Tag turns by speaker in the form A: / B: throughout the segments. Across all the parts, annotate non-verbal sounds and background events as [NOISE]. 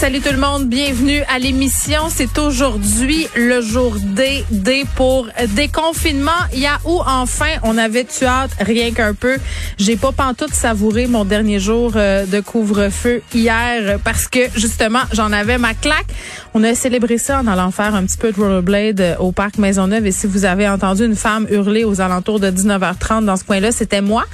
A: Salut tout le monde, bienvenue à l'émission. C'est aujourd'hui le jour D, D pour déconfinement. Yahoo, enfin, on avait tu hâte rien qu'un peu. J'ai pas pantoute savouré mon dernier jour euh, de couvre-feu hier parce que justement, j'en avais ma claque. On a célébré ça en allant faire un petit peu de rollerblade euh, au parc Maisonneuve et si vous avez entendu une femme hurler aux alentours de 19h30 dans ce coin-là, c'était moi.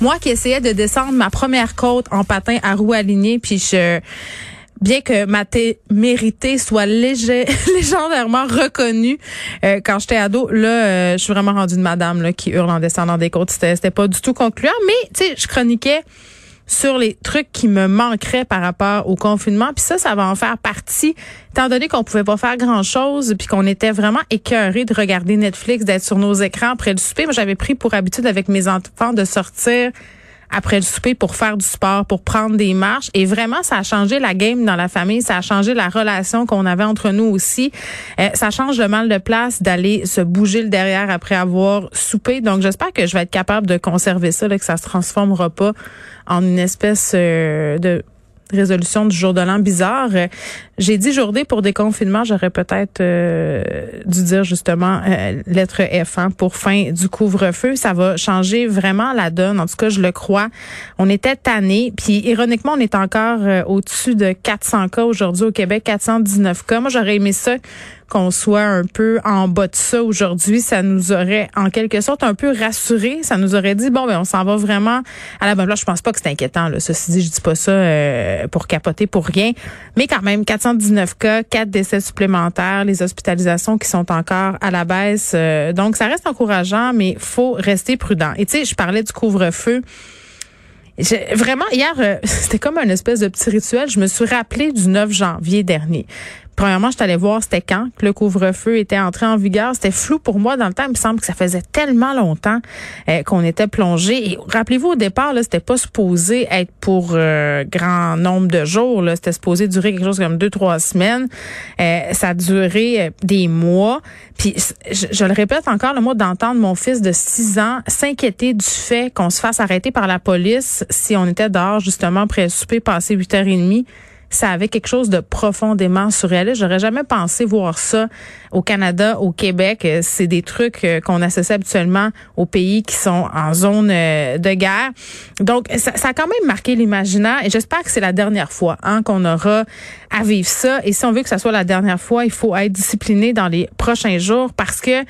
A: Moi qui essayais de descendre ma première côte en patin à roues alignées puis je bien que ma témérité soit légendairement [LAUGHS] reconnue euh, quand j'étais ado, là, euh, je suis vraiment rendue une madame là, qui hurle en descendant des côtes. C'était, c'était pas du tout concluant, mais tu sais, je chroniquais sur les trucs qui me manqueraient par rapport au confinement. Puis ça, ça va en faire partie, étant donné qu'on pouvait pas faire grand-chose, puis qu'on était vraiment écœurés de regarder Netflix, d'être sur nos écrans après le souper. Moi, j'avais pris pour habitude avec mes enfants de sortir après le souper pour faire du sport, pour prendre des marches. Et vraiment, ça a changé la game dans la famille. Ça a changé la relation qu'on avait entre nous aussi. Euh, ça change le mal de place d'aller se bouger le derrière après avoir soupé. Donc, j'espère que je vais être capable de conserver ça, là, que ça se transformera pas en une espèce euh, de résolution du jour de l'an bizarre. J'ai dit journée pour déconfinement, j'aurais peut-être euh, dû dire justement euh, lettre F hein, pour fin du couvre-feu. Ça va changer vraiment la donne. En tout cas, je le crois. On était tanné, puis ironiquement, on est encore euh, au-dessus de 400 cas aujourd'hui au Québec, 419 cas. Moi, j'aurais aimé ça qu'on soit un peu en bas de ça aujourd'hui, ça nous aurait en quelque sorte un peu rassuré. Ça nous aurait dit bon ben on s'en va vraiment à la bonne place. Je pense pas que c'est inquiétant. Là. Ceci dit, je dis pas ça pour capoter pour rien, mais quand même 419 cas, 4 décès supplémentaires, les hospitalisations qui sont encore à la baisse. Euh, donc, ça reste encourageant, mais faut rester prudent. Et tu sais, je parlais du couvre-feu. Vraiment, hier, euh, [LAUGHS] c'était comme un espèce de petit rituel. Je me suis rappelé du 9 janvier dernier. Premièrement, je voir c'était quand le couvre-feu était entré en vigueur. C'était flou pour moi dans le temps. Il me semble que ça faisait tellement longtemps euh, qu'on était plongé. Et rappelez-vous, au départ, là, c'était pas supposé être pour euh, grand nombre de jours. Là. C'était supposé durer quelque chose comme deux, trois semaines. Euh, ça a duré des mois. Puis, je, le répète encore, le mot d'entendre mon fils de six ans s'inquiéter du fait qu'on se fasse arrêter par la police si on était dehors, justement, après le souper, passé 8h30 ça avait quelque chose de profondément surréaliste. J'aurais jamais pensé voir ça au Canada, au Québec. Euh, c'est des trucs euh, qu'on associe habituellement aux pays qui sont en zone euh, de guerre. Donc, ça, a quand même marqué l'imaginaire et j'espère que c'est la dernière fois hein, qu'on aura à vivre ça. Et si on veut que ça soit la dernière fois, il faut être discipliné dans les prochains jours parce que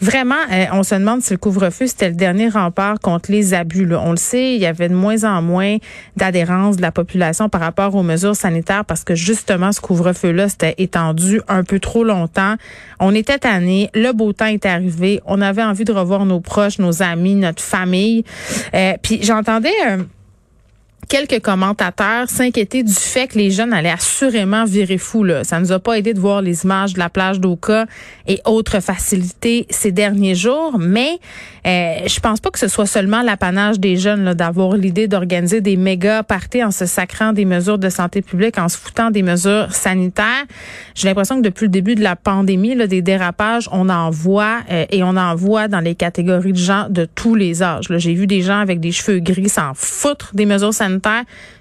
A: Vraiment, euh, on se demande si le couvre-feu, c'était le dernier rempart contre les abus. On le sait, il y avait de moins en moins d'adhérence de la population par rapport aux mesures sanitaires parce que justement, ce couvre-feu-là, c'était étendu un peu trop longtemps. On était tannés, le beau temps est arrivé, on avait envie de revoir nos proches, nos amis, notre famille. Euh, puis j'entendais... Euh, quelques commentateurs s'inquiétaient du fait que les jeunes allaient assurément virer fou. Là. Ça nous a pas aidé de voir les images de la plage d'Oka et autres facilités ces derniers jours, mais euh, je pense pas que ce soit seulement l'apanage des jeunes d'avoir l'idée d'organiser des méga parties en se sacrant des mesures de santé publique, en se foutant des mesures sanitaires. J'ai l'impression que depuis le début de la pandémie, là, des dérapages, on en voit euh, et on en voit dans les catégories de gens de tous les âges. J'ai vu des gens avec des cheveux gris s'en foutre des mesures sanitaires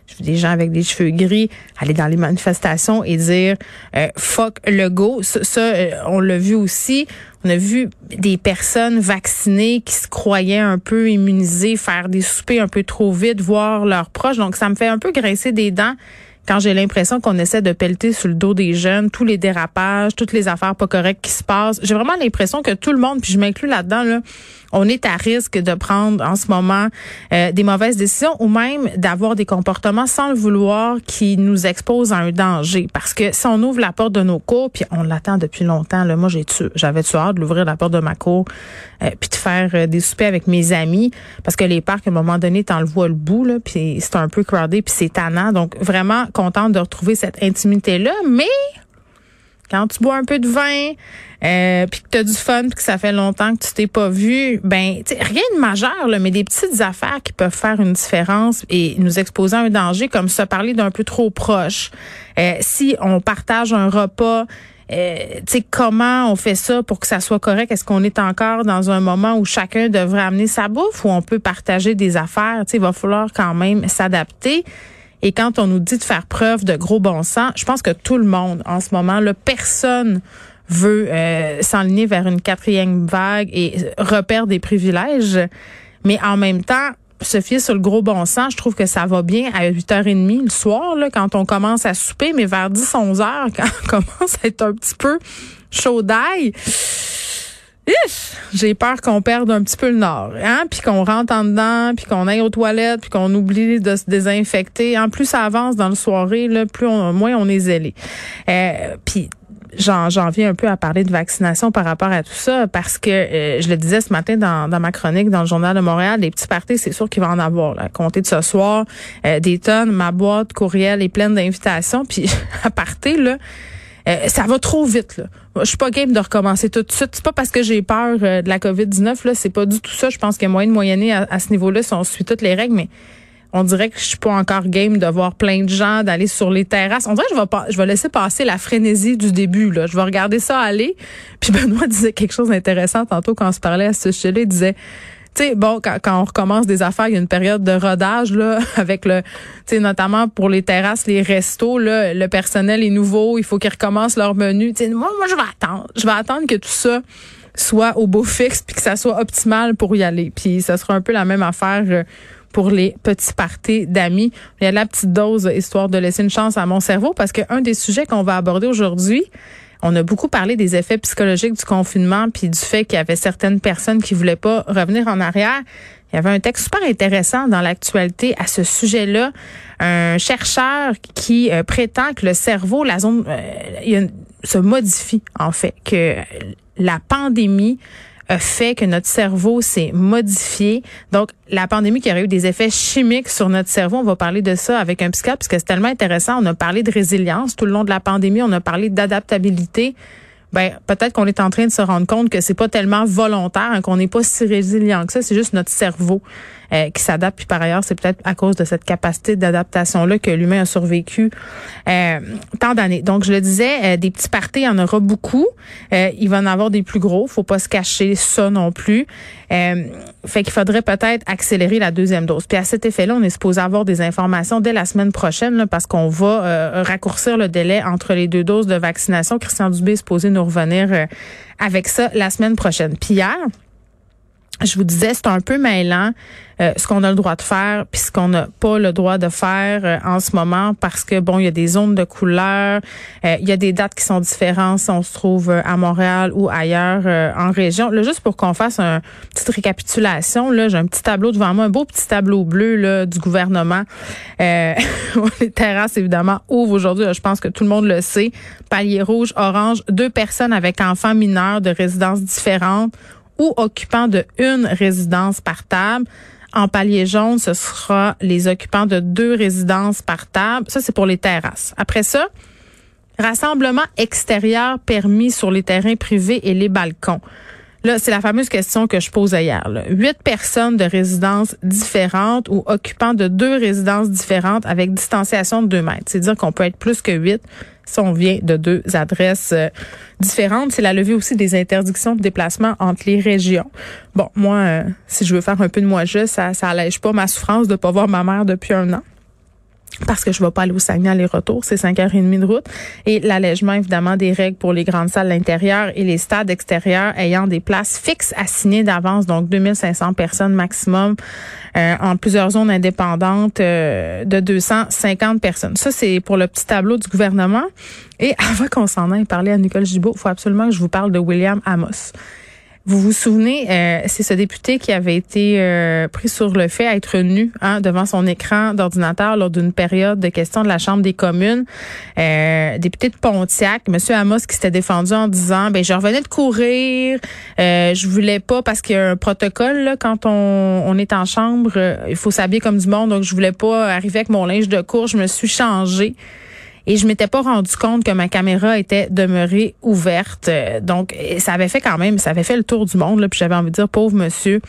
A: je vu des gens avec des cheveux gris aller dans les manifestations et dire euh, fuck le go. Ça, euh, on l'a vu aussi. On a vu des personnes vaccinées qui se croyaient un peu immunisées faire des soupers un peu trop vite, voir leurs proches. Donc ça me fait un peu grincer des dents quand j'ai l'impression qu'on essaie de pelleter sur le dos des jeunes tous les dérapages, toutes les affaires pas correctes qui se passent. J'ai vraiment l'impression que tout le monde, puis je m'inclus là-dedans, là, on est à risque de prendre en ce moment euh, des mauvaises décisions ou même d'avoir des comportements sans le vouloir qui nous exposent à un danger. Parce que si on ouvre la porte de nos cours, puis on l'attend depuis longtemps, là, moi j'ai j'avais tu hâte d'ouvrir la porte de ma cour, euh, puis de faire euh, des soupers avec mes amis, parce que les parcs à un moment donné, t'en le vois le bout là, puis c'est un peu crowded, puis c'est tannant. Donc vraiment contente de retrouver cette intimité là, mais quand tu bois un peu de vin, euh, puis que tu as du fun, puis que ça fait longtemps que tu t'es pas vu, ben rien de majeur, là, mais des petites affaires qui peuvent faire une différence et nous exposer à un danger, comme se parler d'un peu trop proche. Euh, si on partage un repas euh, comment on fait ça pour que ça soit correct? Est-ce qu'on est encore dans un moment où chacun devrait amener sa bouffe ou on peut partager des affaires? Il va falloir quand même s'adapter. Et quand on nous dit de faire preuve de gros bon sens, je pense que tout le monde en ce moment, là, personne veut euh, s'enligner vers une quatrième vague et repère des privilèges. Mais en même temps, se fier sur le gros bon sens, je trouve que ça va bien à 8h30 le soir, là, quand on commence à souper, mais vers 10, 11 heures, [LAUGHS] quand on commence à être un petit peu chaud d'ail, j'ai peur qu'on perde un petit peu le nord, hein, puis qu'on rentre en dedans, puis qu'on aille aux toilettes, puis qu'on oublie de se désinfecter. En plus ça avance dans le soirée, là, plus on, moins on est zélé. Euh, puis j'en, viens un peu à parler de vaccination par rapport à tout ça parce que euh, je le disais ce matin dans, dans ma chronique dans le journal de Montréal, les petits parties, c'est sûr qu'il va en avoir. Là. Compter de ce soir, euh, des tonnes, ma boîte courriel est pleine d'invitations. Puis [LAUGHS] à partir là, euh, ça va trop vite. Là. Je suis pas game de recommencer tout de suite. C'est pas parce que j'ai peur de la COVID-19. Là, c'est pas du tout ça. Je pense qu'il y a à, à ce niveau-là si on suit toutes les règles, mais on dirait que je suis pas encore game de voir plein de gens, d'aller sur les terrasses. On dirait que je vais, pas, je vais laisser passer la frénésie du début. Là. Je vais regarder ça aller. Puis [LAUGHS] Benoît disait quelque chose d'intéressant tantôt quand on se parlait à ce sujet-là. Il disait, tu sais, bon, quand, on recommence des affaires, il y a une période de rodage là, [LAUGHS] avec le, tu sais, notamment pour les terrasses, les restos, là, le personnel est nouveau, il faut qu'ils recommencent leur menu. Tu sais, moi, moi, je vais attendre. Je vais attendre que tout ça soit au beau fixe puis que ça soit optimal pour y aller. Puis ça sera un peu la même affaire euh, pour les petits parties d'amis. Il y a la petite dose histoire de laisser une chance à mon cerveau parce qu'un des sujets qu'on va aborder aujourd'hui, on a beaucoup parlé des effets psychologiques du confinement puis du fait qu'il y avait certaines personnes qui voulaient pas revenir en arrière. Il y avait un texte super intéressant dans l'actualité à ce sujet-là. Un chercheur qui euh, prétend que le cerveau, la zone, euh, se modifie en fait, que la pandémie fait que notre cerveau s'est modifié. Donc, la pandémie qui aurait eu des effets chimiques sur notre cerveau, on va parler de ça avec un psychiatre parce que c'est tellement intéressant. On a parlé de résilience tout le long de la pandémie, on a parlé d'adaptabilité ben peut-être qu'on est en train de se rendre compte que c'est pas tellement volontaire, hein, qu'on n'est pas si résilient que ça, c'est juste notre cerveau euh, qui s'adapte. Puis par ailleurs, c'est peut-être à cause de cette capacité d'adaptation là que l'humain a survécu euh, tant d'années. Donc je le disais, euh, des petits parties, il y en aura beaucoup. il va en avoir des plus gros. Faut pas se cacher ça non plus. fait qu'il faudrait peut-être accélérer la deuxième dose. Puis à cet effet-là, on est supposé avoir des informations dès la semaine prochaine là, parce qu'on va raccourcir le délai entre les deux doses de vaccination. Christian Dubé est supposé nous revenir euh, avec ça la semaine prochaine. Puis hier, je vous disais, c'est un peu mêlant euh, ce qu'on a le droit de faire puis ce qu'on n'a pas le droit de faire euh, en ce moment parce que bon, il y a des zones de couleur, il y a des dates qui sont différentes si on se trouve à Montréal ou ailleurs en région. Là, juste pour qu'on fasse une petite récapitulation, là, j'ai un petit tableau devant moi, un beau petit tableau bleu là, du gouvernement. [LAUGHS] les terrasses, évidemment, ouvrent aujourd'hui. Je pense que tout le monde le sait. Palier rouge, orange, deux personnes avec enfants mineurs de résidences différentes ou occupants de une résidence par table. En palier jaune, ce sera les occupants de deux résidences par table. Ça, c'est pour les terrasses. Après ça, rassemblement extérieur permis sur les terrains privés et les balcons. Là, c'est la fameuse question que je posais hier. Huit personnes de résidences différentes ou occupants de deux résidences différentes avec distanciation de deux mètres. C'est dire qu'on peut être plus que huit si on vient de deux adresses euh, différentes. C'est la levée aussi des interdictions de déplacement entre les régions. Bon, moi, euh, si je veux faire un peu de moi juste, ça, ça allège pas ma souffrance de pas voir ma mère depuis un an parce que je vais pas aller au Saguenay aller-retour, c'est 5h30 de route. Et l'allègement, évidemment, des règles pour les grandes salles intérieures et les stades extérieurs ayant des places fixes assignées d'avance, donc 2500 personnes maximum euh, en plusieurs zones indépendantes euh, de 250 personnes. Ça, c'est pour le petit tableau du gouvernement. Et [LAUGHS] avant qu'on s'en aille parler à Nicole Gibault, faut absolument que je vous parle de William Amos. Vous vous souvenez, euh, c'est ce député qui avait été euh, pris sur le fait d'être nu hein, devant son écran d'ordinateur lors d'une période de questions de la Chambre des communes. Euh, député de Pontiac, Monsieur Amos, qui s'était défendu en disant, ben je revenais de courir, euh, je voulais pas parce qu'il y a un protocole là, quand on, on est en chambre, il faut s'habiller comme du monde, donc je voulais pas arriver avec mon linge de cours, je me suis changée et je m'étais pas rendu compte que ma caméra était demeurée ouverte. Donc ça avait fait quand même, ça avait fait le tour du monde là, puis j'avais envie de dire pauvre monsieur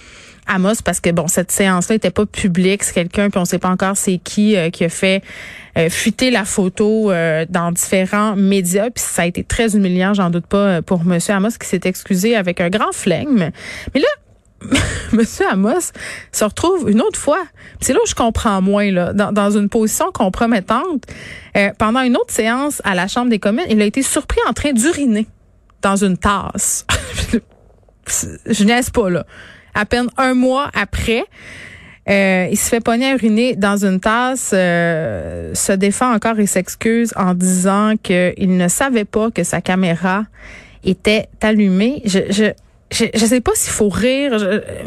A: Amos parce que bon cette séance-là était pas publique, c'est quelqu'un puis on sait pas encore c'est qui euh, qui a fait euh, fuiter la photo euh, dans différents médias puis ça a été très humiliant, j'en doute pas pour monsieur Amos qui s'est excusé avec un grand flegme. Mais là [LAUGHS] Monsieur Amos se retrouve une autre fois. C'est là où je comprends moins là, dans, une position compromettante. pendant une autre séance à la Chambre des communes, il a été surpris en train d'uriner dans une tasse. [LAUGHS] je niaise pas là à peine un mois après. Euh, il se fait pogner à uriner dans une tasse, euh, se défend encore et s'excuse en disant qu'il ne savait pas que sa caméra était allumée. Je, je, je, sais pas s'il faut rire.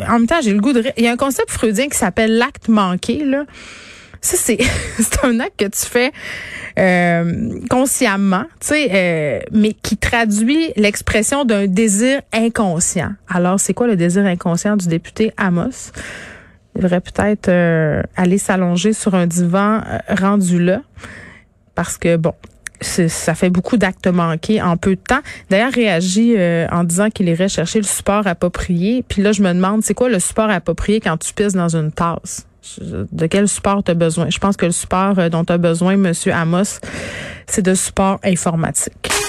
A: en même temps, j'ai le goût de rire. Il y a un concept freudien qui s'appelle l'acte manqué, là. Ça, c'est, [LAUGHS] c'est un acte que tu fais euh, consciemment, tu sais, euh, mais qui traduit l'expression d'un désir inconscient. Alors, c'est quoi le désir inconscient du député Amos? Il devrait peut-être euh, aller s'allonger sur un divan rendu là, parce que, bon, ça fait beaucoup d'actes manqués en peu de temps. D'ailleurs, réagit en disant qu'il irait chercher le support approprié. Puis là, je me demande, c'est quoi le support approprié quand tu pisses dans une tasse? de quel support tu as besoin? Je pense que le support euh, dont tu as besoin, Monsieur Amos, c'est de support informatique.